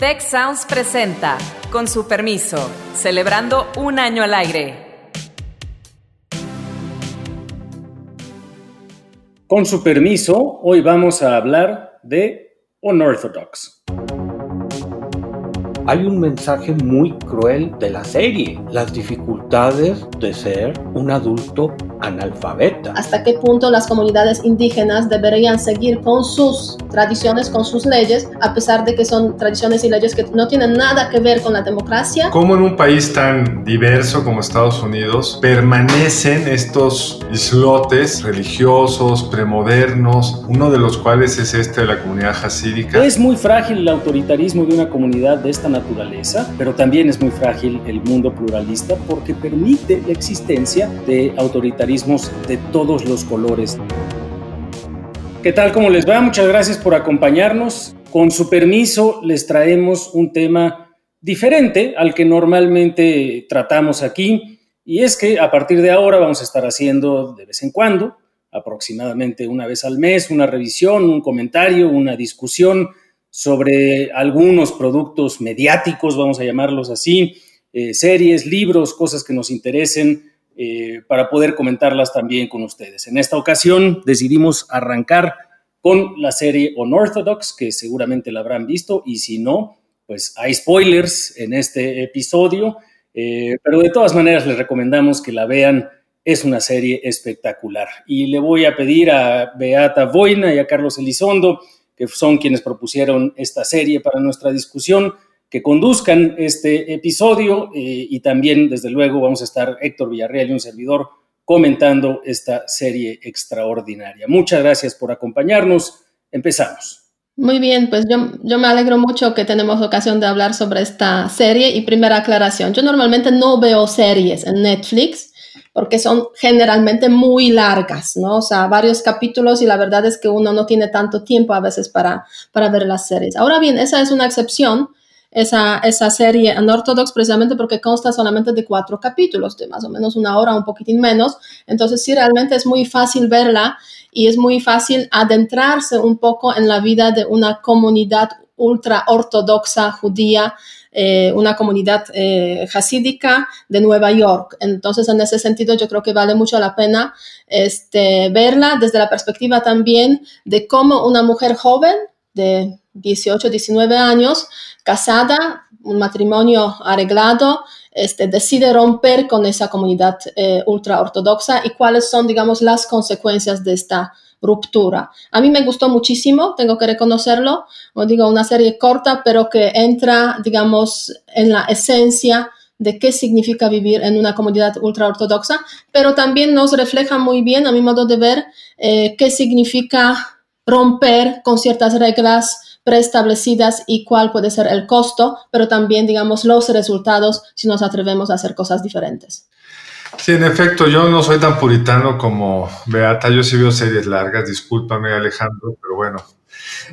Tech Sounds presenta, con su permiso, celebrando un año al aire. Con su permiso, hoy vamos a hablar de Unorthodox hay un mensaje muy cruel de la serie, las dificultades de ser un adulto analfabeta. ¿Hasta qué punto las comunidades indígenas deberían seguir con sus tradiciones, con sus leyes, a pesar de que son tradiciones y leyes que no tienen nada que ver con la democracia? ¿Cómo en un país tan diverso como Estados Unidos permanecen estos islotes religiosos, premodernos, uno de los cuales es este de la comunidad hasídica? Es muy frágil el autoritarismo de una comunidad de esta naturaleza, pero también es muy frágil el mundo pluralista porque permite la existencia de autoritarismos de todos los colores. ¿Qué tal? ¿Cómo les va? Muchas gracias por acompañarnos. Con su permiso, les traemos un tema diferente al que normalmente tratamos aquí, y es que a partir de ahora vamos a estar haciendo de vez en cuando, aproximadamente una vez al mes, una revisión, un comentario, una discusión sobre algunos productos mediáticos, vamos a llamarlos así, eh, series, libros, cosas que nos interesen eh, para poder comentarlas también con ustedes. En esta ocasión decidimos arrancar con la serie Unorthodox, que seguramente la habrán visto, y si no, pues hay spoilers en este episodio, eh, pero de todas maneras les recomendamos que la vean. Es una serie espectacular. Y le voy a pedir a Beata Boina y a Carlos Elizondo que son quienes propusieron esta serie para nuestra discusión, que conduzcan este episodio eh, y también, desde luego, vamos a estar Héctor Villarreal y un servidor comentando esta serie extraordinaria. Muchas gracias por acompañarnos. Empezamos. Muy bien, pues yo, yo, me alegro mucho que tenemos ocasión de hablar sobre esta serie y primera aclaración. Yo normalmente no veo series en Netflix, porque son generalmente muy largas, ¿no? O sea, varios capítulos y la verdad es que uno no tiene tanto tiempo a veces para, para ver las series. Ahora bien, esa es una excepción, esa, esa serie en Orthodox, precisamente porque consta solamente de cuatro capítulos, de más o menos una hora, un poquitín menos. Entonces, sí, realmente es muy fácil verla y es muy fácil adentrarse un poco en la vida de una comunidad ultra ortodoxa judía eh, una comunidad eh, hasídica de Nueva York. Entonces, en ese sentido, yo creo que vale mucho la pena este, verla desde la perspectiva también de cómo una mujer joven de 18, 19 años, casada, un matrimonio arreglado, este, decide romper con esa comunidad eh, ultra ortodoxa y cuáles son, digamos, las consecuencias de esta ruptura. A mí me gustó muchísimo, tengo que reconocerlo, o digo, una serie corta, pero que entra, digamos, en la esencia de qué significa vivir en una comunidad ultraortodoxa, pero también nos refleja muy bien, a mi modo de ver, eh, qué significa romper con ciertas reglas preestablecidas y cuál puede ser el costo, pero también, digamos, los resultados si nos atrevemos a hacer cosas diferentes. Sí, en efecto, yo no soy tan puritano como Beata, yo sí veo series largas, discúlpame Alejandro, pero bueno.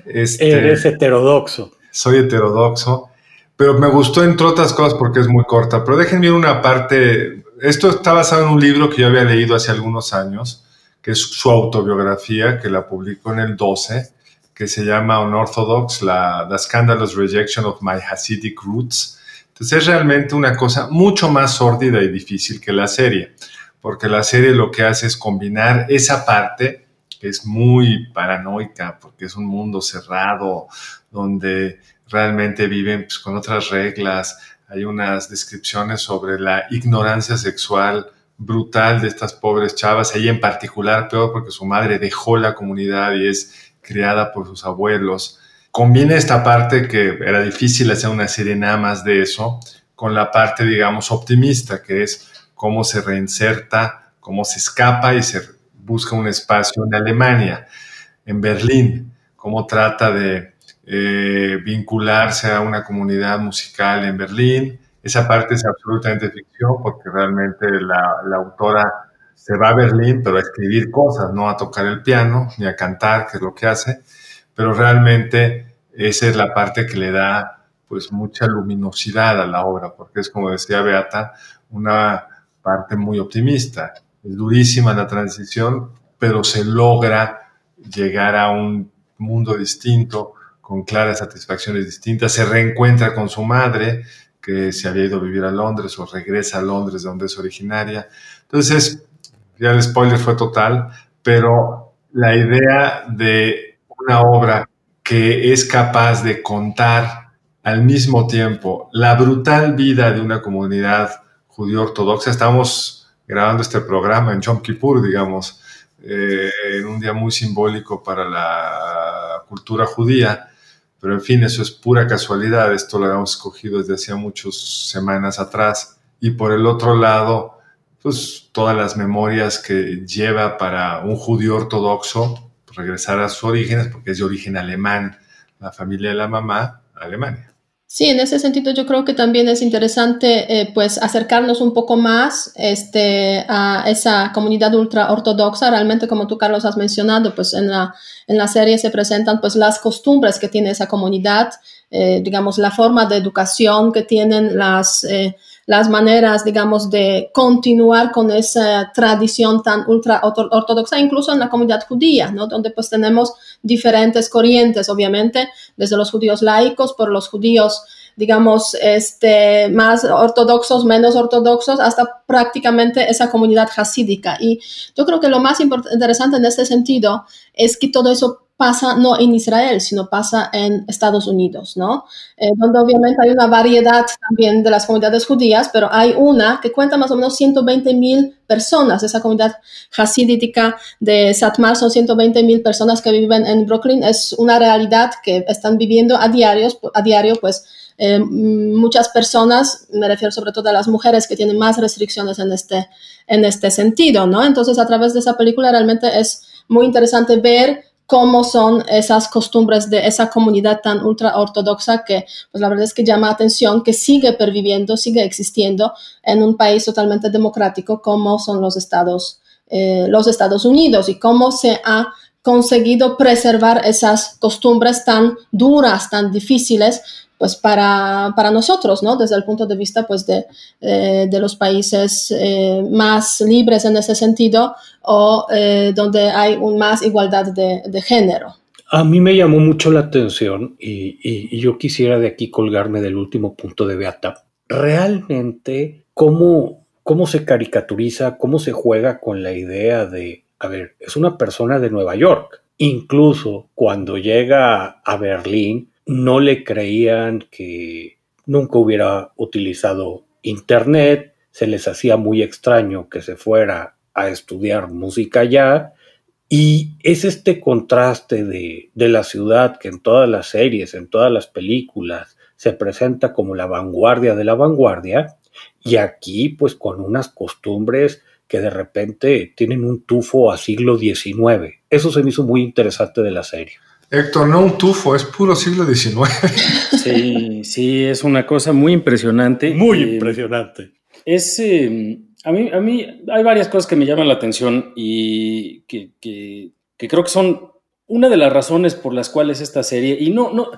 Este, Eres heterodoxo. Soy heterodoxo, pero me gustó entre otras cosas porque es muy corta, pero déjenme una parte, esto está basado en un libro que yo había leído hace algunos años, que es su autobiografía, que la publicó en el 12, que se llama Unorthodox, la The Scandalous Rejection of My Hasidic Roots, entonces es realmente una cosa mucho más sórdida y difícil que la serie, porque la serie lo que hace es combinar esa parte que es muy paranoica, porque es un mundo cerrado, donde realmente viven pues, con otras reglas, hay unas descripciones sobre la ignorancia sexual brutal de estas pobres chavas, ella en particular peor porque su madre dejó la comunidad y es criada por sus abuelos combina esta parte que era difícil hacer una serie nada más de eso, con la parte, digamos, optimista, que es cómo se reinserta, cómo se escapa y se busca un espacio en Alemania, en Berlín, cómo trata de eh, vincularse a una comunidad musical en Berlín. Esa parte es absolutamente ficción porque realmente la, la autora se va a Berlín, pero a escribir cosas, no a tocar el piano ni a cantar, que es lo que hace, pero realmente esa es la parte que le da pues mucha luminosidad a la obra, porque es como decía Beata, una parte muy optimista. Es durísima la transición, pero se logra llegar a un mundo distinto con claras satisfacciones distintas, se reencuentra con su madre, que se había ido a vivir a Londres o regresa a Londres, de donde es originaria. Entonces, ya el spoiler fue total, pero la idea de una obra que es capaz de contar al mismo tiempo la brutal vida de una comunidad judío ortodoxa, estamos grabando este programa en Yom Kippur, digamos, eh, en un día muy simbólico para la cultura judía, pero en fin, eso es pura casualidad, esto lo habíamos escogido desde hacía muchas semanas atrás. Y por el otro lado, pues todas las memorias que lleva para un judío ortodoxo regresar a sus orígenes, porque es de origen alemán, la familia de la mamá, Alemania. Sí, en ese sentido yo creo que también es interesante eh, pues acercarnos un poco más este, a esa comunidad ultra ortodoxa. Realmente, como tú, Carlos, has mencionado, pues en la, en la serie se presentan pues las costumbres que tiene esa comunidad, eh, digamos, la forma de educación que tienen las... Eh, las maneras, digamos, de continuar con esa tradición tan ultra ortodoxa, incluso en la comunidad judía, ¿no? Donde pues tenemos diferentes corrientes, obviamente, desde los judíos laicos, por los judíos digamos, este, más ortodoxos, menos ortodoxos, hasta prácticamente esa comunidad hasídica. Y yo creo que lo más interesante en este sentido es que todo eso pasa no en Israel, sino pasa en Estados Unidos, ¿no? Eh, donde obviamente hay una variedad también de las comunidades judías, pero hay una que cuenta más o menos 120 mil personas. Esa comunidad hasídica de Satmar son 120 mil personas que viven en Brooklyn. Es una realidad que están viviendo a diario, a diario pues eh, muchas personas, me refiero sobre todo a las mujeres que tienen más restricciones en este, en este sentido, ¿no? Entonces, a través de esa película realmente es muy interesante ver cómo son esas costumbres de esa comunidad tan ultra ortodoxa que, pues la verdad es que llama atención, que sigue perviviendo, sigue existiendo en un país totalmente democrático como son los Estados, eh, los Estados Unidos y cómo se ha conseguido preservar esas costumbres tan duras, tan difíciles, pues para, para, nosotros, ¿no? Desde el punto de vista, pues, de, eh, de los países eh, más libres en ese sentido o eh, donde hay un más igualdad de, de, género. A mí me llamó mucho la atención y, y, yo quisiera de aquí colgarme del último punto de Beata. Realmente, ¿cómo, cómo se caricaturiza, cómo se juega con la idea de, a ver, es una persona de Nueva York. Incluso cuando llega a Berlín, no le creían que nunca hubiera utilizado Internet, se les hacía muy extraño que se fuera a estudiar música allá, y es este contraste de, de, la ciudad que en todas las series, en todas las películas, se presenta como la vanguardia de la vanguardia, y aquí pues con unas costumbres que de repente tienen un tufo a siglo XIX. Eso se me hizo muy interesante de la serie. Héctor, no un tufo, es puro siglo XIX. Sí, sí, es una cosa muy impresionante. Muy eh, impresionante. Es, eh, a, mí, a mí hay varias cosas que me llaman la atención y que, que, que creo que son una de las razones por las cuales esta serie, y no, no,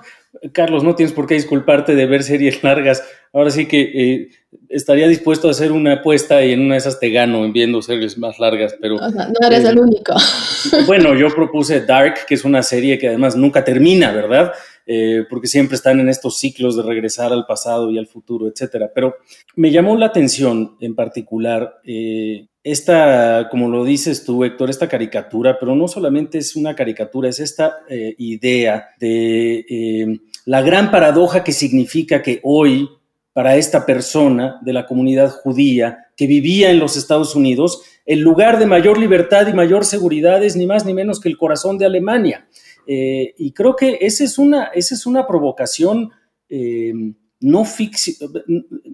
Carlos, no tienes por qué disculparte de ver series largas. Ahora sí que eh, estaría dispuesto a hacer una apuesta y en una de esas te gano en viendo series más largas, pero... no eres el único. Bueno, yo propuse Dark, que es una serie que además nunca termina, ¿verdad? Eh, porque siempre están en estos ciclos de regresar al pasado y al futuro, etcétera. Pero me llamó la atención en particular eh, esta, como lo dices tú, Héctor, esta caricatura, pero no solamente es una caricatura, es esta eh, idea de la gran paradoja que significa que hoy, para esta persona de la comunidad judía que vivía en los Estados Unidos, el lugar de mayor libertad y mayor seguridad es ni más ni menos que el corazón de Alemania. Eh, y creo que esa es una, esa es una provocación, no,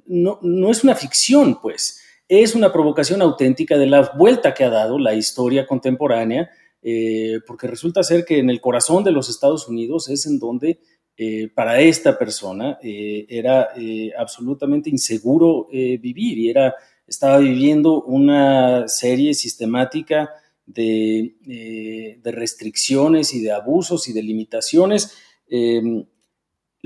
no, no es una ficción, pues. Es una provocación auténtica de la vuelta que ha dado la historia contemporánea, eh, porque resulta ser que en el corazón de los Estados Unidos es en donde eh, para esta persona eh, era absolutamente inseguro vivir y era, estaba viviendo una serie sistemática de, de restricciones y de abusos y de limitaciones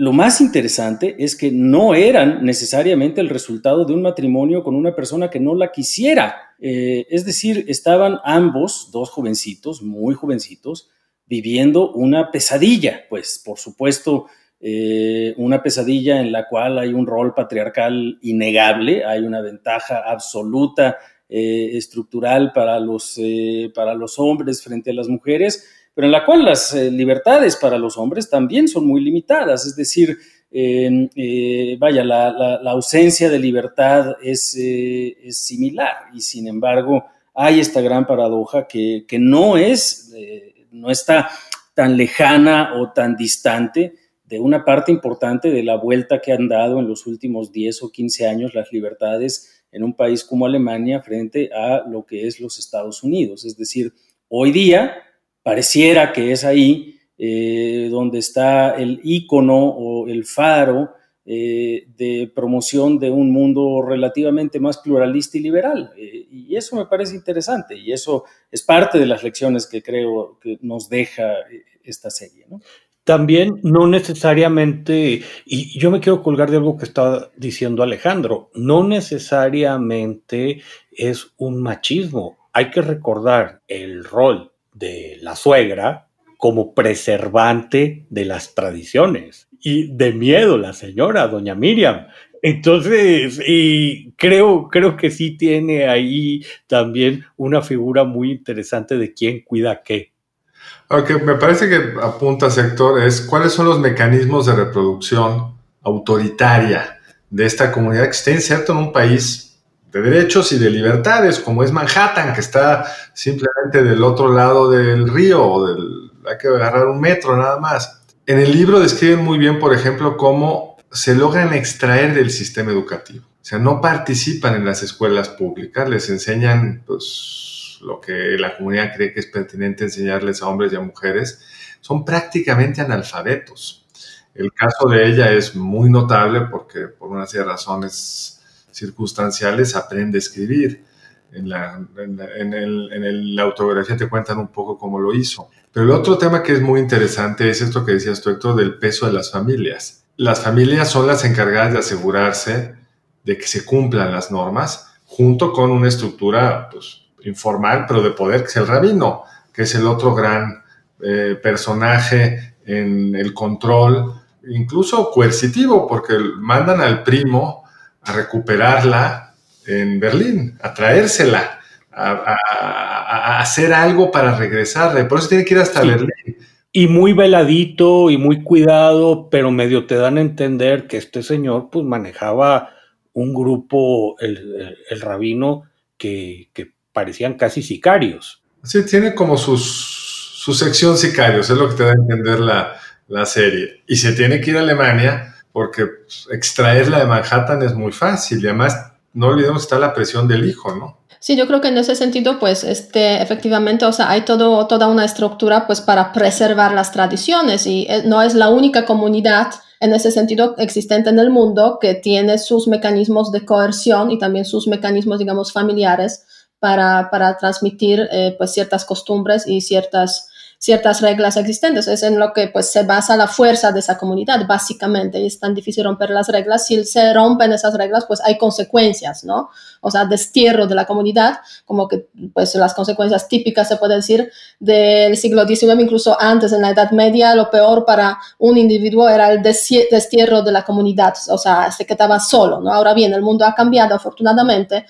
lo más interesante es que no eran necesariamente el resultado de un matrimonio con una persona que no la quisiera. Eh, es decir, estaban ambos, dos jovencitos, muy jovencitos, viviendo una pesadilla, pues por supuesto, eh, una pesadilla en la cual hay un rol patriarcal innegable, hay una ventaja absoluta eh, estructural para los, eh, para los hombres frente a las mujeres, pero en la cual las libertades para los hombres también son muy limitadas, es decir, vaya, la, ausencia de libertad es, es, similar y sin embargo hay esta gran paradoja que, que no es no está tan lejana o tan distante de una parte importante de la vuelta que han dado en los últimos 10 o 15 años las libertades en un país como Alemania frente a lo que es los Estados Unidos. Es decir, hoy día pareciera que es ahí eh, donde está el icono o el faro eh, de promoción de un mundo relativamente más pluralista y liberal. Eh, y eso me parece interesante y eso es parte de las lecciones que creo que nos deja esta serie. También no necesariamente, y yo me quiero colgar de algo que estaba diciendo Alejandro, no necesariamente es un machismo. Hay que recordar el rol de la suegra como preservante de las tradiciones y de miedo la señora, doña Miriam. Entonces, y creo, creo que sí tiene ahí también una figura muy interesante de quién cuida qué. Aunque me parece que apunta, sector, es cuáles son los mecanismos de reproducción autoritaria de esta comunidad que esté inserto en un país de derechos y de libertades, como es Manhattan, que está simplemente del otro lado del río, o del, hay que agarrar un metro nada más. En el libro describen muy bien, por ejemplo, cómo se logran extraer del sistema educativo. O sea, no participan en las escuelas públicas, les enseñan pues, lo que la comunidad cree que es pertinente enseñarles a hombres y a mujeres. Son prácticamente analfabetos. El caso de ella es muy notable porque por una serie de razones circunstanciales aprende a escribir. En la, en la autobiografía te cuentan un poco cómo lo hizo. Pero el otro tema que es muy interesante es esto que decías tú, Héctor, del peso de las familias. Las familias son las encargadas de asegurarse de que se cumplan las normas junto con una estructura pues, informal, pero de poder, que es el rabino, que es el otro gran eh, personaje en el control, incluso coercitivo, porque mandan al primo a recuperarla en Berlín, a traérsela a, hacer algo para regresarle. Por eso tiene que ir hasta Berlín. Y muy veladito y muy cuidado, pero medio te dan a entender que este señor pues manejaba un grupo, el, rabino, que, parecían casi sicarios. Sí, tiene como sus, su sección sicarios, es lo que te da a entender la, la serie. Y se tiene que ir a Alemania porque pues, extraerla de Manhattan es muy fácil y además no olvidemos que está la presión del hijo, ¿no? Sí, yo creo que en ese sentido, pues, este, efectivamente, o sea, hay todo, toda una estructura, pues, para preservar las tradiciones y eh, no es la única comunidad en ese sentido existente en el mundo que tiene sus mecanismos de coerción y también sus mecanismos, digamos, familiares para, para transmitir, eh, pues, ciertas costumbres y ciertas ciertas reglas existentes. Es en lo que pues se basa la fuerza de esa comunidad, básicamente. Y es tan difícil romper las reglas. Si se rompen esas reglas, pues hay consecuencias, ¿no? O sea, destierro de la comunidad, como que pues las consecuencias típicas, se puede decir, del siglo XIX, incluso antes, en la Edad Media, lo peor para un individuo era el destierro de la comunidad, o sea, se quedaba solo, ¿no? Ahora bien, el mundo ha cambiado, afortunadamente,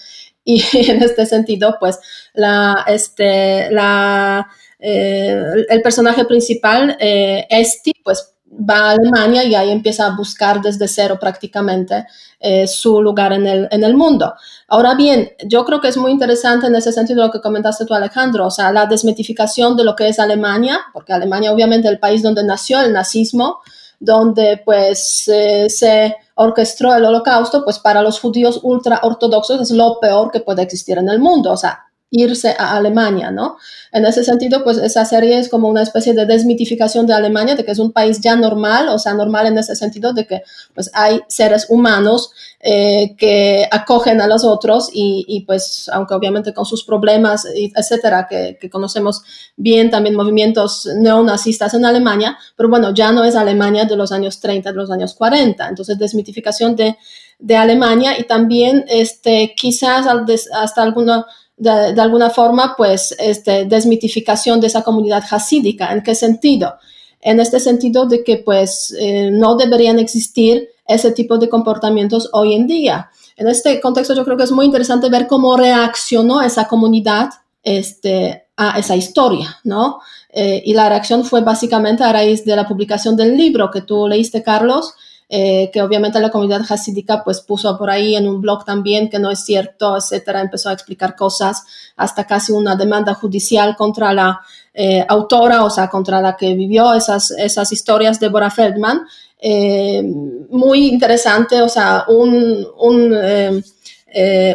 y en este sentido, pues la, este, la, eh, el personaje principal, eh, Esti, pues va a Alemania y ahí empieza a buscar desde cero prácticamente eh, su lugar en el, en el mundo. Ahora bien, yo creo que es muy interesante en ese sentido lo que comentaste tú, Alejandro, o sea, la desmitificación de lo que es Alemania, porque Alemania obviamente es el país donde nació el nazismo, donde pues se orquestó el holocausto, pues para los judíos ultra ortodoxos es lo peor que puede existir en el mundo, o sea, irse a Alemania, ¿no? En ese sentido, pues esa serie es como una especie de desmitificación de Alemania, de que es un país ya normal, o sea, normal en ese sentido de que pues hay seres humanos eh, que acogen a los otros y, pues, aunque obviamente con sus problemas, etcétera, que, conocemos bien también movimientos neonazistas en Alemania, pero bueno, ya no es Alemania de los años 30, de los años 40, entonces desmitificación de, de Alemania y también este, quizás hasta alguna de, alguna forma, pues, este, desmitificación de esa comunidad hasídica. ¿En qué sentido? En este sentido de que, pues, eh, no deberían existir ese tipo de comportamientos hoy en día. En este contexto, yo creo que es muy interesante ver cómo reaccionó esa comunidad este, a esa historia, ¿no? Eh, y la reacción fue básicamente a raíz de la publicación del libro que tú leíste, Carlos, eh, que obviamente la comunidad hasídica pues puso por ahí en un blog también que no es cierto, etcétera, empezó a explicar cosas, hasta casi una demanda judicial contra la eh, autora, o sea, contra la que vivió esas, esas historias, Deborah Feldman. Eh, muy interesante, o sea, un, un,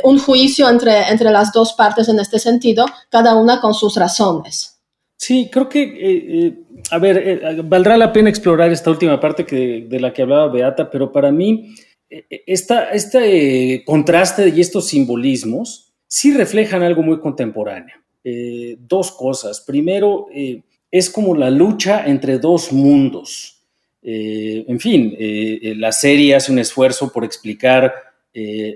un juicio entre, entre las dos partes en este sentido, cada una con sus razones. Sí, creo que, eh, eh, a ver, eh, valdrá la pena explorar esta última parte que, de la que hablaba Beata, pero para mí esta, este contraste y estos simbolismos sí reflejan algo muy contemporáneo. dos cosas. Primero, es como la lucha entre dos mundos. en fin, la serie hace un esfuerzo por explicar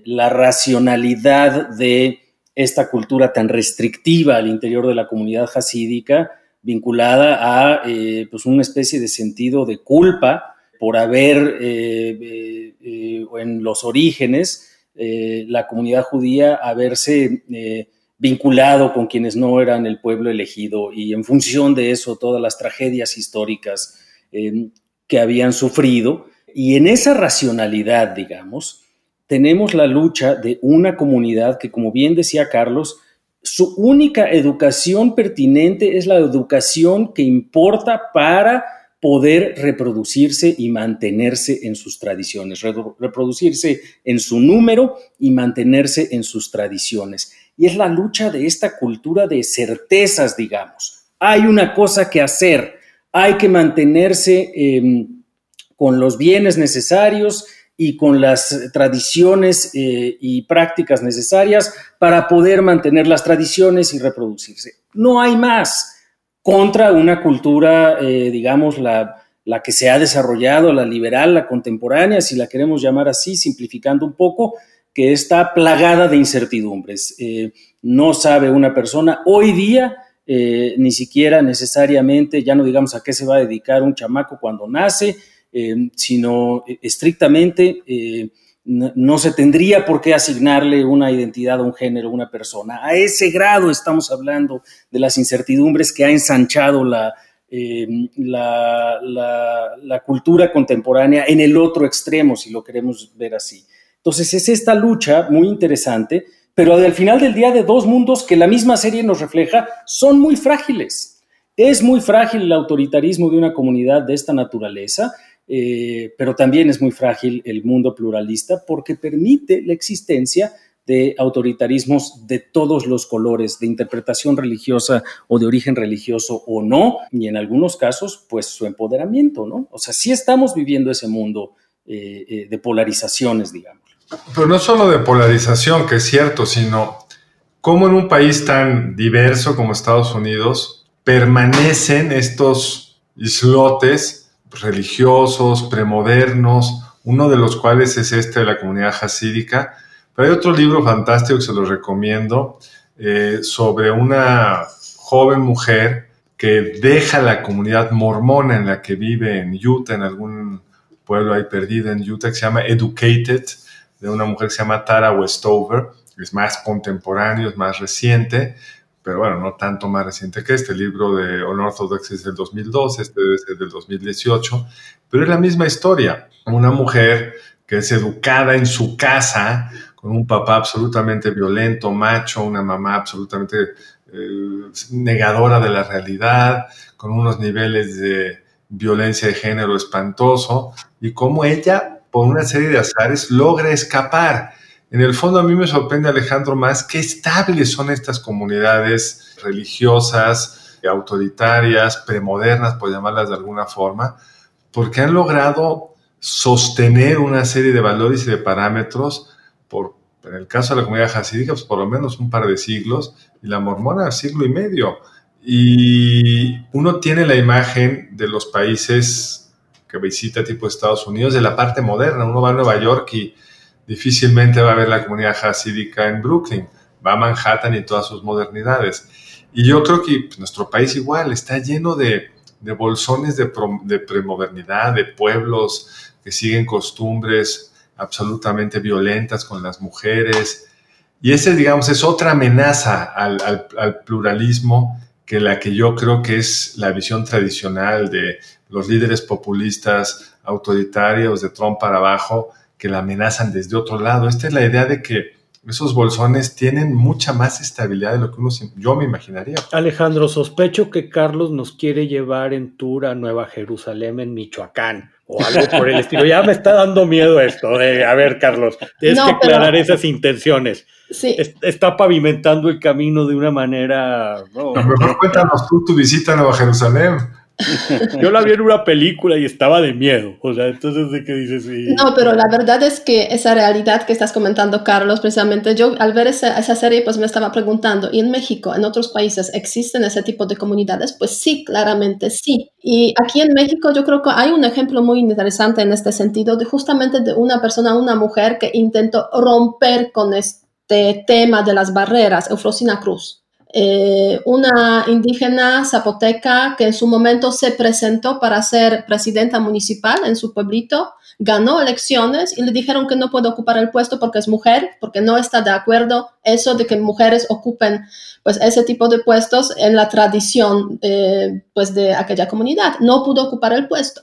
la racionalidad de esta cultura tan restrictiva al interior de la comunidad hasídica, vinculada a eh, pues una especie de sentido de culpa por haber eh, eh, en los orígenes la comunidad judía haberse vinculado con quienes no eran el pueblo elegido y en función de eso todas las tragedias históricas que habían sufrido. Y en esa racionalidad, digamos, tenemos la lucha de una comunidad que, como bien decía Carlos, su única educación pertinente es la educación que importa para poder reproducirse y mantenerse en sus tradiciones, reproducirse en su número y mantenerse en sus tradiciones. Y es la lucha de esta cultura de certezas, digamos. Hay una cosa que hacer, hay que mantenerse em, con los bienes necesarios, y con las tradiciones eh, y prácticas necesarias para poder mantener las tradiciones y reproducirse. No hay más contra una cultura, eh, digamos, la, la, que se ha desarrollado, la liberal, la contemporánea, si la queremos llamar así, simplificando un poco, que está plagada de incertidumbres. Eh, no sabe una persona hoy día, ni siquiera necesariamente, ya no digamos a qué se va a dedicar un chamaco cuando nace, eh, sino eh, estrictamente eh, no, se tendría por qué asignarle una identidad un género, una persona. A ese grado estamos hablando de las incertidumbres que ha ensanchado la, la, la, cultura contemporánea en el otro extremo, si lo queremos ver así. Entonces es esta lucha muy interesante, pero al final del día de dos mundos que la misma serie nos refleja son muy frágiles. Es muy frágil el autoritarismo de una comunidad de esta naturaleza eh, pero también es muy frágil el mundo pluralista porque permite la existencia de autoritarismos de todos los colores, de interpretación religiosa o de origen religioso o no, y en algunos casos, pues su empoderamiento, ¿no? O sea, sí estamos viviendo ese mundo eh, eh, de polarizaciones, digamos. Pero no solo de polarización, que es cierto, sino cómo en un país tan diverso como Estados Unidos permanecen estos islotes religiosos, premodernos, uno de los cuales es este de la comunidad hasídica. Pero hay otro libro fantástico que se lo recomiendo eh, sobre una joven mujer que deja la comunidad mormona en la que vive en Utah, en algún pueblo ahí perdido en Utah, que se llama Educated, de una mujer que se llama Tara Westover, es más contemporáneo, es más reciente, pero bueno, no tanto más reciente que este. libro de Unorthodox es del 2012, este es del 2018, pero es la misma historia. Una mujer que es educada en su casa, con un papá absolutamente violento, macho, una mamá absolutamente eh, negadora de la realidad, con unos niveles de violencia de género espantoso, y cómo ella, por una serie de azares, logra escapar en el fondo a mí me sorprende, Alejandro, más qué estables son estas comunidades religiosas, autoritarias, premodernas, por llamarlas de alguna forma, porque han logrado sostener una serie de valores y de parámetros por, en el caso de la comunidad hasídica, pues por lo menos un par de siglos, y la mormona siglo y medio. Y uno tiene la imagen de los países que visita tipo Estados Unidos, de la parte moderna. Uno va a Nueva York y difícilmente va a haber la comunidad hasídica en Brooklyn. va a Manhattan y todas sus modernidades. Y yo creo que pues, nuestro país igual está lleno de, de bolsones de, de premodernidad, de pueblos que siguen costumbres absolutamente violentas con las mujeres. Y ese, digamos, es otra amenaza al, al, pluralismo que la que yo creo que es la visión tradicional de los líderes populistas autoritarios de Trump para abajo que la amenazan desde otro lado. Esta es la idea de que esos bolsones tienen mucha más estabilidad de lo que uno yo me imaginaría. Alejandro, sospecho que Carlos nos quiere llevar en tour a Nueva Jerusalén en Michoacán o algo por el estilo. Ya me está dando miedo esto. a ver, Carlos, tienes que aclarar esas intenciones. Sí. Está pavimentando el camino de una manera. No, a lo mejor cuéntanos tú tu visita a Nueva Jerusalén. Yo la vi en una película y estaba de miedo. O sea, entonces, ¿de qué dices? No, pero la verdad es que esa realidad que estás comentando, Carlos, precisamente yo al ver esa, serie, pues me estaba preguntando, ¿y en México, en otros países, existen ese tipo de comunidades? Pues sí, claramente sí. Y aquí en México yo creo que hay un ejemplo muy interesante en este sentido, de justamente de una persona, una mujer que intentó romper con este tema de las barreras, Eufrosina Cruz. Eh, una indígena zapoteca que en su momento se presentó para ser presidenta municipal en su pueblito, ganó elecciones y le dijeron que no puede ocupar el puesto porque es mujer, porque no está de acuerdo eso de que mujeres ocupen pues ese tipo de puestos en la tradición eh, pues de aquella comunidad. No pudo ocupar el puesto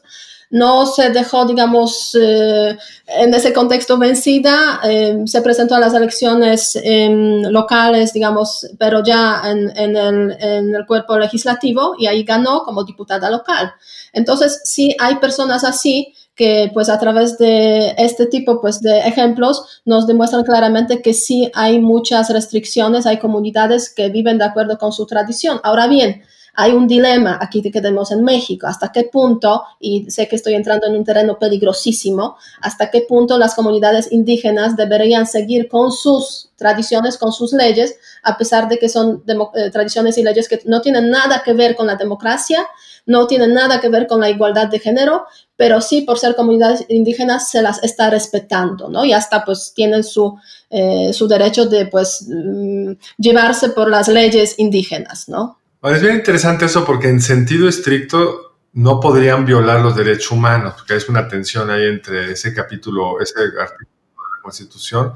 no se dejó, digamos, eh, en ese contexto vencida, eh, se presentó a las elecciones eh, locales, digamos, pero ya en, en, el, en, el, cuerpo legislativo y ahí ganó como diputada local. Entonces, sí hay personas así que pues a través de este tipo pues de ejemplos nos demuestran claramente que sí hay muchas restricciones, hay comunidades que viven de acuerdo con su tradición. Ahora bien, hay un dilema aquí que tenemos en México, hasta qué punto, y sé que estoy entrando en un terreno peligrosísimo, hasta qué punto las comunidades indígenas deberían seguir con sus tradiciones, con sus leyes, a pesar de que son eh, tradiciones y leyes que no tienen nada que ver con la democracia, no tienen nada que ver con la igualdad de género, pero sí por ser comunidades indígenas se las está respetando, ¿no? Y hasta pues tienen su, eh, su derecho de pues mm, llevarse por las leyes indígenas, ¿no? Es bien interesante eso porque en sentido estricto no podrían violar los derechos humanos, porque hay una tensión ahí entre ese capítulo, ese artículo de la Constitución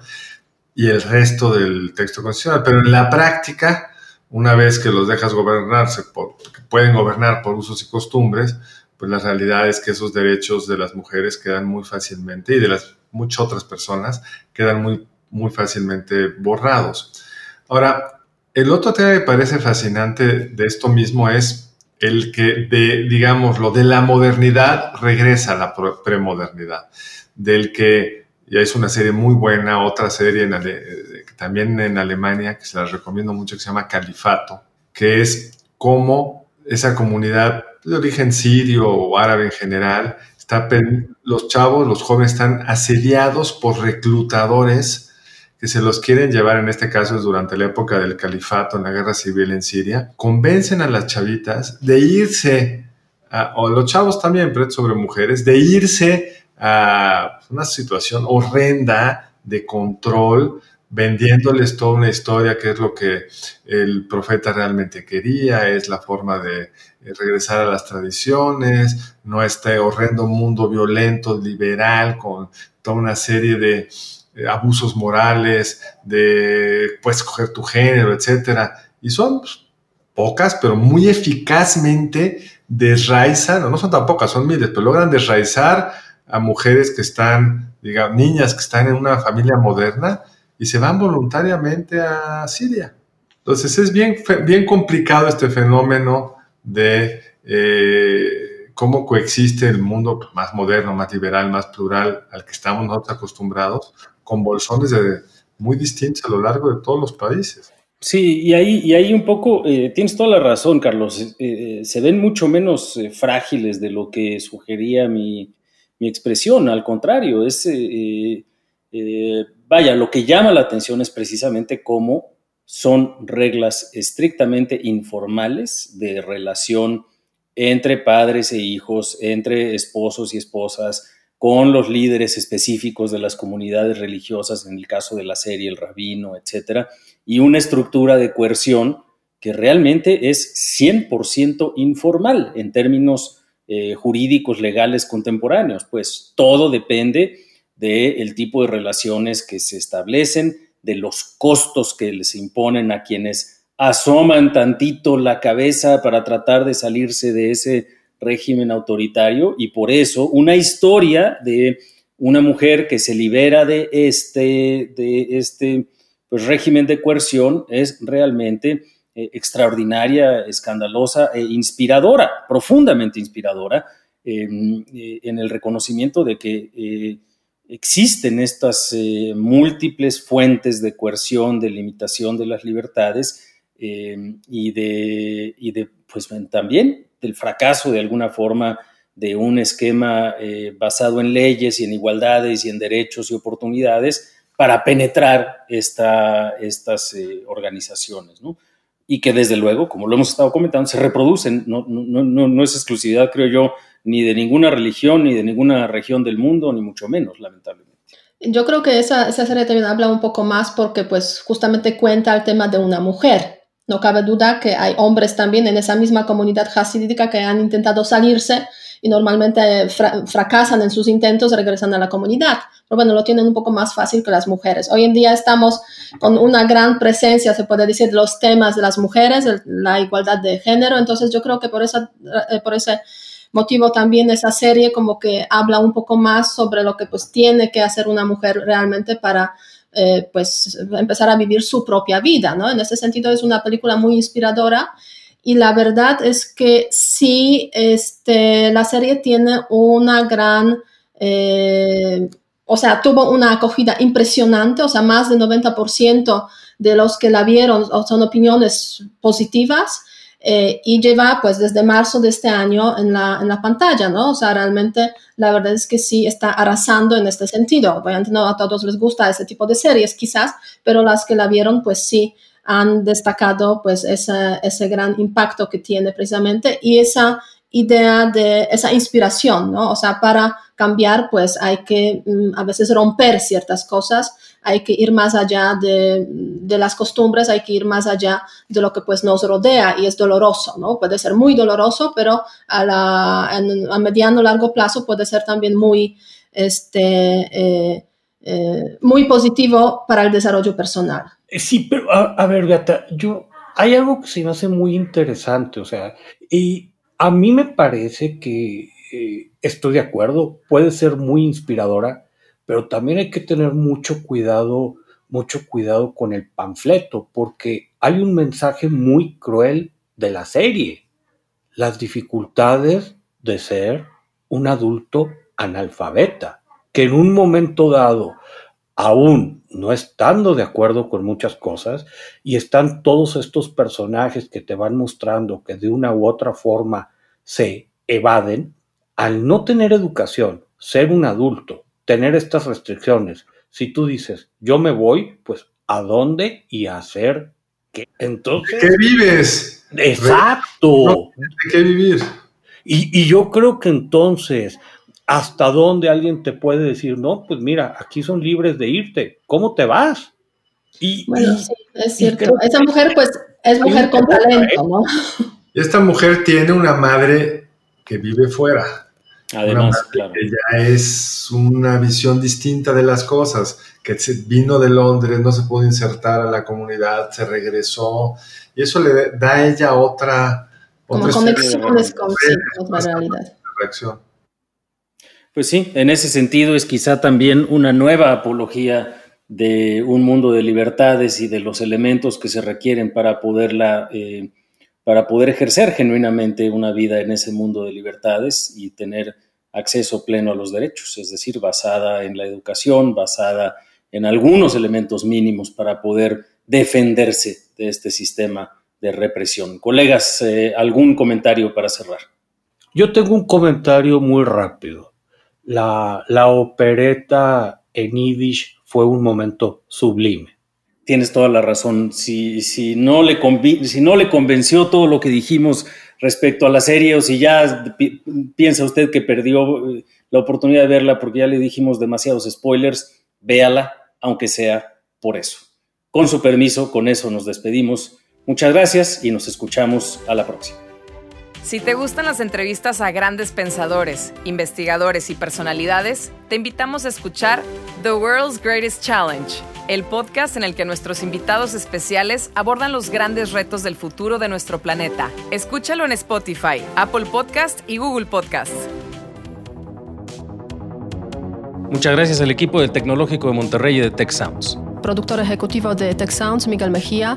y el resto del texto constitucional. Pero en la práctica, una vez que los dejas gobernarse, por, pueden gobernar por usos y costumbres, pues la realidad es que esos derechos de las mujeres quedan muy fácilmente y de las muchas otras personas quedan muy, muy fácilmente borrados. Ahora, el otro tema que parece fascinante de esto mismo es el que de, digamos, lo de la modernidad regresa a la premodernidad, del que ya es una serie muy buena, otra serie eh, también en Alemania, que se la recomiendo mucho, que se llama Califato, que es cómo esa comunidad de origen sirio o árabe en general, está, los chavos, los jóvenes están asediados por reclutadores que se los quieren llevar, en este caso es durante la época del califato, en la guerra civil en Siria, convencen a las chavitas de irse, o los chavos también, sobre mujeres, de irse a una situación horrenda de control, vendiéndoles toda una historia que es lo que el profeta realmente quería, es la forma de regresar a las tradiciones, no este horrendo mundo violento, liberal, con toda una serie de eh, abusos morales, de puedes escoger tu género, etcétera. Y son pues, pocas, pero muy eficazmente desraizan, no son tan pocas, son miles, pero logran desraizar a mujeres que están, digamos, niñas que están en una familia moderna y se van voluntariamente a Siria. Entonces es bien, bien complicado este fenómeno de eh, cómo coexiste el mundo más moderno, más liberal, más plural al que estamos nosotros acostumbrados con bolsones muy distintos a lo largo de todos los países. Sí, y ahí, y ahí un poco, eh, tienes toda la razón, Carlos, eh, eh, se ven mucho menos frágiles de lo que sugería mi, mi expresión, al contrario, es, vaya, lo que llama la atención es precisamente cómo son reglas estrictamente informales de relación entre padres e hijos, entre esposos y esposas, con los líderes específicos de las comunidades religiosas, en el caso de la serie, el rabino, etcétera, y una estructura de coerción que realmente es 100% informal en términos eh, jurídicos legales contemporáneos, pues todo depende del tipo de relaciones que se establecen, de los costos que les imponen a quienes asoman tantito la cabeza para tratar de salirse de ese régimen autoritario y por eso una historia de una mujer que se libera de este, de este pues, régimen de coerción es realmente eh, extraordinaria, escandalosa e inspiradora, profundamente inspiradora, em, eh, en el reconocimiento de que eh, existen estas múltiples fuentes de coerción, de limitación de las libertades em, y de, y de pues también del fracaso de alguna forma de un esquema basado en leyes y en igualdades y en derechos y oportunidades para penetrar esta, estas organizaciones. ¿no? y que desde luego, como lo hemos estado comentando, se reproducen. No, no, no, no es exclusividad, creo yo, ni de ninguna religión, ni de ninguna región del mundo, ni mucho menos, lamentablemente. Yo creo que esa, esa serie también habla un poco más porque pues justamente cuenta el tema de una mujer. No cabe duda que hay hombres también en esa misma comunidad hasídica que han intentado salirse y normalmente fracasan en sus intentos, regresan a la comunidad. Pero bueno, lo tienen un poco más fácil que las mujeres. Hoy en día estamos con una gran presencia, se puede decir, de los temas de las mujeres, la igualdad de género. Entonces yo creo que por, esa, eh, por ese motivo también esa serie como que habla un poco más sobre lo que pues tiene que hacer una mujer realmente para eh, pues empezar a vivir su propia vida, ¿no? En ese sentido es una película muy inspiradora y la verdad es que sí, este, la serie tiene una gran, eh, o sea, tuvo una acogida impresionante, o sea, más del 90% de los que la vieron son opiniones positivas. Eh, y lleva pues desde marzo de este año en la, en la pantalla, ¿no? O sea, realmente la verdad es que sí está arrasando en este sentido. Obviamente no a todos les gusta ese tipo de series quizás, pero las que la vieron pues sí han destacado pues ese, ese gran impacto que tiene precisamente y esa idea de esa inspiración, ¿no? O sea, para cambiar, pues hay que mm, a veces romper ciertas cosas, hay que ir más allá de, de, las costumbres, hay que ir más allá de lo que pues nos rodea y es doloroso, ¿no? Puede ser muy doloroso, pero a, la, a mediano largo plazo puede ser también muy, este, eh, eh, muy positivo para el desarrollo personal. Eh, sí, pero a, ver, Gata, yo, hay algo que se me hace muy interesante, o sea, y a mí me parece que estoy de acuerdo, puede ser muy inspiradora, pero también hay que tener mucho cuidado, mucho cuidado con el panfleto, porque hay un mensaje muy cruel de la serie, las dificultades de ser un adulto analfabeta, que en un momento dado aún no estando de acuerdo con muchas cosas y están todos estos personajes que te van mostrando que de una u otra forma se evaden, al no tener educación, ser un adulto, tener estas restricciones, si tú dices, yo me voy, pues ¿a dónde y a hacer qué? Entonces... ¿De qué vives? Exacto. ¿De qué vivir? Y, y yo creo que entonces hasta dónde alguien te puede decir, no, pues mira, aquí son libres de irte, ¿cómo te vas? Y, bueno, sí, es cierto. Esa mujer, pues, es mujer con talento, ¿no? Esta mujer tiene una madre que vive fuera. Además, claro. Que ya es una visión distinta de las cosas, que vino de Londres, no se pudo insertar a la comunidad, se regresó, y eso le da a ella otra... Como otra conexiones con otra realidad. Reacción. Pues sí, en ese sentido es quizá también una nueva apología de un mundo de libertades y de los elementos que se requieren para poderla, eh, para poder ejercer genuinamente una vida en ese mundo de libertades y tener acceso pleno a los derechos, es decir, basada en la educación, basada en algunos elementos mínimos para poder defenderse de este sistema de represión. Colegas, eh, ¿algún comentario para cerrar? Yo tengo un comentario muy rápido la, la opereta en Yiddish fue un momento sublime. Tienes toda la razón. Si, si, no le si no le convenció todo lo que dijimos respecto a la serie o si ya piensa usted que perdió, la oportunidad de verla porque ya le dijimos demasiados spoilers, véala, aunque sea por eso. Con su permiso, con eso nos despedimos. Muchas gracias y nos escuchamos a la próxima. Si te gustan las entrevistas a grandes pensadores, investigadores y personalidades, te invitamos a escuchar The World's Greatest Challenge, el podcast en el que nuestros invitados especiales abordan los grandes retos del futuro de nuestro planeta. Escúchalo en Spotify, Apple Podcast y Google Podcast. Muchas gracias al equipo del Tecnológico de Monterrey y de Tech Sounds. Productor ejecutivo de Tech Sounds, Miguel Mejía.